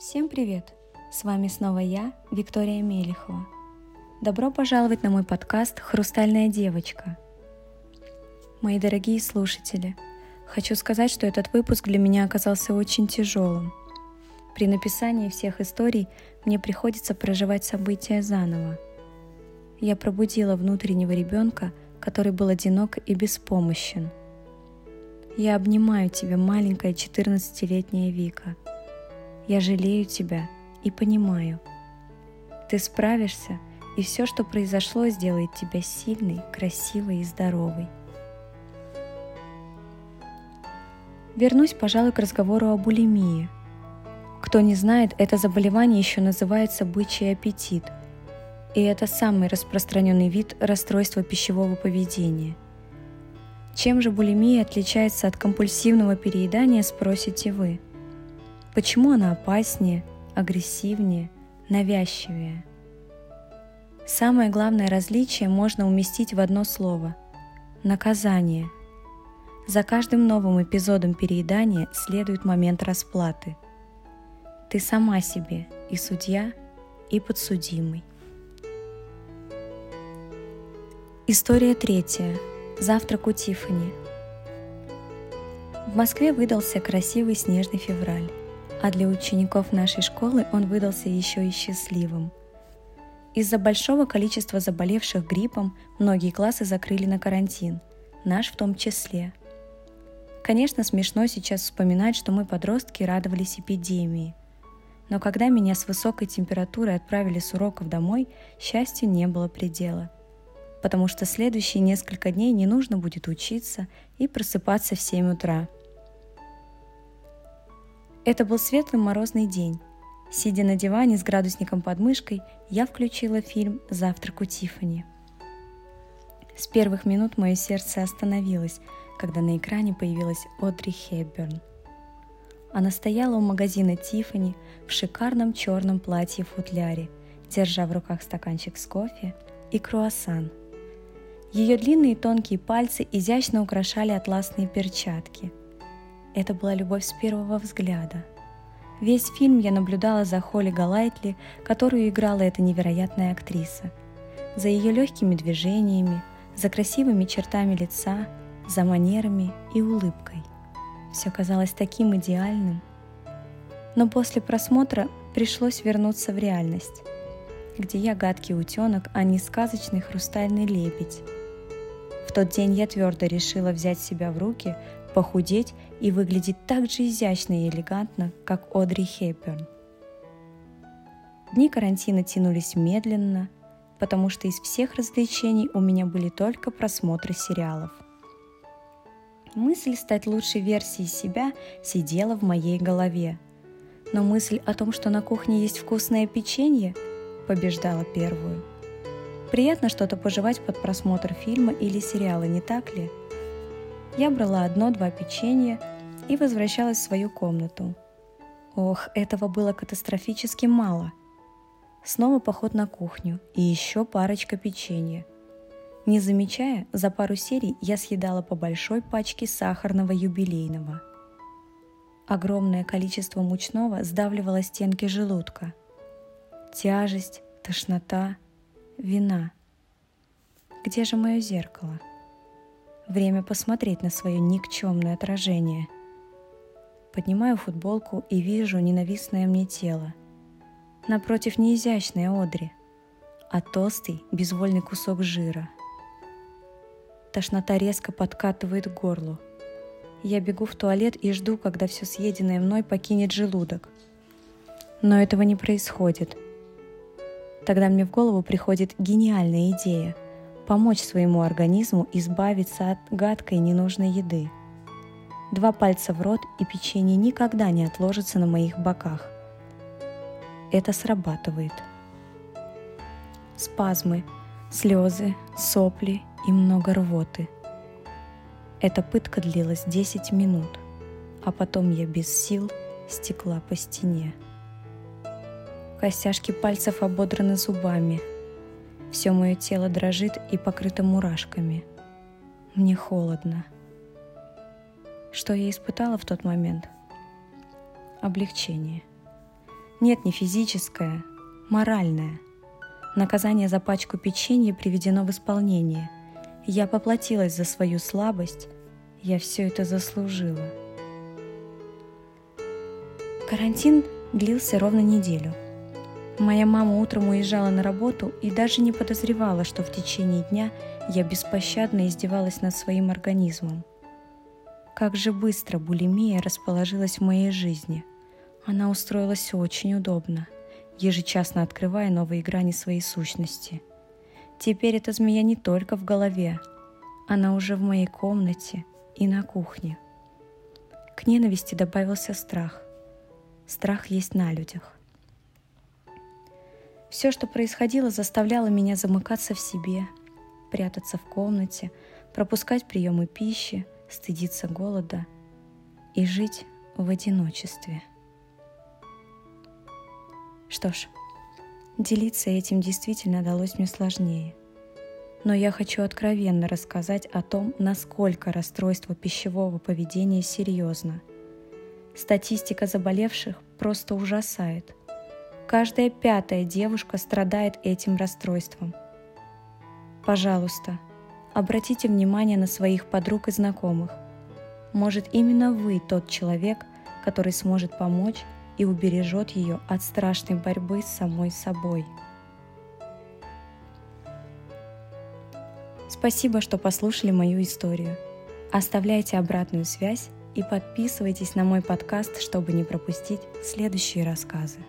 Всем привет! С вами снова я, Виктория Мелихова. Добро пожаловать на мой подкаст «Хрустальная девочка». Мои дорогие слушатели, хочу сказать, что этот выпуск для меня оказался очень тяжелым. При написании всех историй мне приходится проживать события заново. Я пробудила внутреннего ребенка, который был одинок и беспомощен. Я обнимаю тебя, маленькая 14-летняя Вика – я жалею тебя и понимаю. Ты справишься, и все, что произошло, сделает тебя сильной, красивой и здоровой. Вернусь, пожалуй, к разговору о булимии. Кто не знает, это заболевание еще называется бычий аппетит. И это самый распространенный вид расстройства пищевого поведения. Чем же булимия отличается от компульсивного переедания, спросите вы – Почему она опаснее, агрессивнее, навязчивее? Самое главное различие можно уместить в одно слово – наказание. За каждым новым эпизодом переедания следует момент расплаты. Ты сама себе и судья, и подсудимый. История третья. Завтрак у Тифани. В Москве выдался красивый снежный февраль а для учеников нашей школы он выдался еще и счастливым. Из-за большого количества заболевших гриппом многие классы закрыли на карантин, наш в том числе. Конечно, смешно сейчас вспоминать, что мы, подростки, радовались эпидемии. Но когда меня с высокой температурой отправили с уроков домой, счастью не было предела. Потому что следующие несколько дней не нужно будет учиться и просыпаться в 7 утра – это был светлый морозный день. Сидя на диване с градусником под мышкой, я включила фильм «Завтрак у Тиффани». С первых минут мое сердце остановилось, когда на экране появилась Одри Хепберн. Она стояла у магазина Тиффани в шикарном черном платье-футляре, держа в руках стаканчик с кофе и круассан. Ее длинные тонкие пальцы изящно украшали атласные перчатки – это была любовь с первого взгляда. Весь фильм я наблюдала за Холли Галайтли, которую играла эта невероятная актриса. За ее легкими движениями, за красивыми чертами лица, за манерами и улыбкой. Все казалось таким идеальным. Но после просмотра пришлось вернуться в реальность, где я гадкий утенок, а не сказочный хрустальный лебедь. В тот день я твердо решила взять себя в руки, похудеть и выглядеть так же изящно и элегантно, как Одри Хепберн. Дни карантина тянулись медленно, потому что из всех развлечений у меня были только просмотры сериалов. Мысль стать лучшей версией себя сидела в моей голове, но мысль о том, что на кухне есть вкусное печенье, побеждала первую. Приятно что-то пожевать под просмотр фильма или сериала, не так ли? Я брала одно-два печенья и возвращалась в свою комнату. Ох, этого было катастрофически мало. Снова поход на кухню и еще парочка печенья. Не замечая, за пару серий я съедала по большой пачке сахарного юбилейного. Огромное количество мучного сдавливало стенки желудка. Тяжесть, тошнота, вина. Где же мое зеркало? Время посмотреть на свое никчемное отражение. Поднимаю футболку и вижу ненавистное мне тело. Напротив не изящная Одри, а толстый, безвольный кусок жира. Тошнота резко подкатывает к горлу. Я бегу в туалет и жду, когда все съеденное мной покинет желудок. Но этого не происходит. Тогда мне в голову приходит гениальная идея – помочь своему организму избавиться от гадкой ненужной еды. Два пальца в рот, и печенье никогда не отложится на моих боках. Это срабатывает. Спазмы, слезы, сопли и много рвоты. Эта пытка длилась 10 минут, а потом я без сил стекла по стене. Костяшки пальцев ободраны зубами – все мое тело дрожит и покрыто мурашками. Мне холодно. Что я испытала в тот момент? Облегчение. Нет, не физическое, моральное. Наказание за пачку печенья приведено в исполнение. Я поплатилась за свою слабость, я все это заслужила. Карантин длился ровно неделю. Моя мама утром уезжала на работу и даже не подозревала, что в течение дня я беспощадно издевалась над своим организмом. Как же быстро булимия расположилась в моей жизни. Она устроилась очень удобно, ежечасно открывая новые грани своей сущности. Теперь эта змея не только в голове, она уже в моей комнате и на кухне. К ненависти добавился страх. Страх есть на людях. Все, что происходило, заставляло меня замыкаться в себе, прятаться в комнате, пропускать приемы пищи, стыдиться голода и жить в одиночестве. Что ж, делиться этим действительно далось мне сложнее. Но я хочу откровенно рассказать о том, насколько расстройство пищевого поведения серьезно. Статистика заболевших просто ужасает – Каждая пятая девушка страдает этим расстройством. Пожалуйста, обратите внимание на своих подруг и знакомых. Может, именно вы тот человек, который сможет помочь и убережет ее от страшной борьбы с самой собой. Спасибо, что послушали мою историю. Оставляйте обратную связь и подписывайтесь на мой подкаст, чтобы не пропустить следующие рассказы.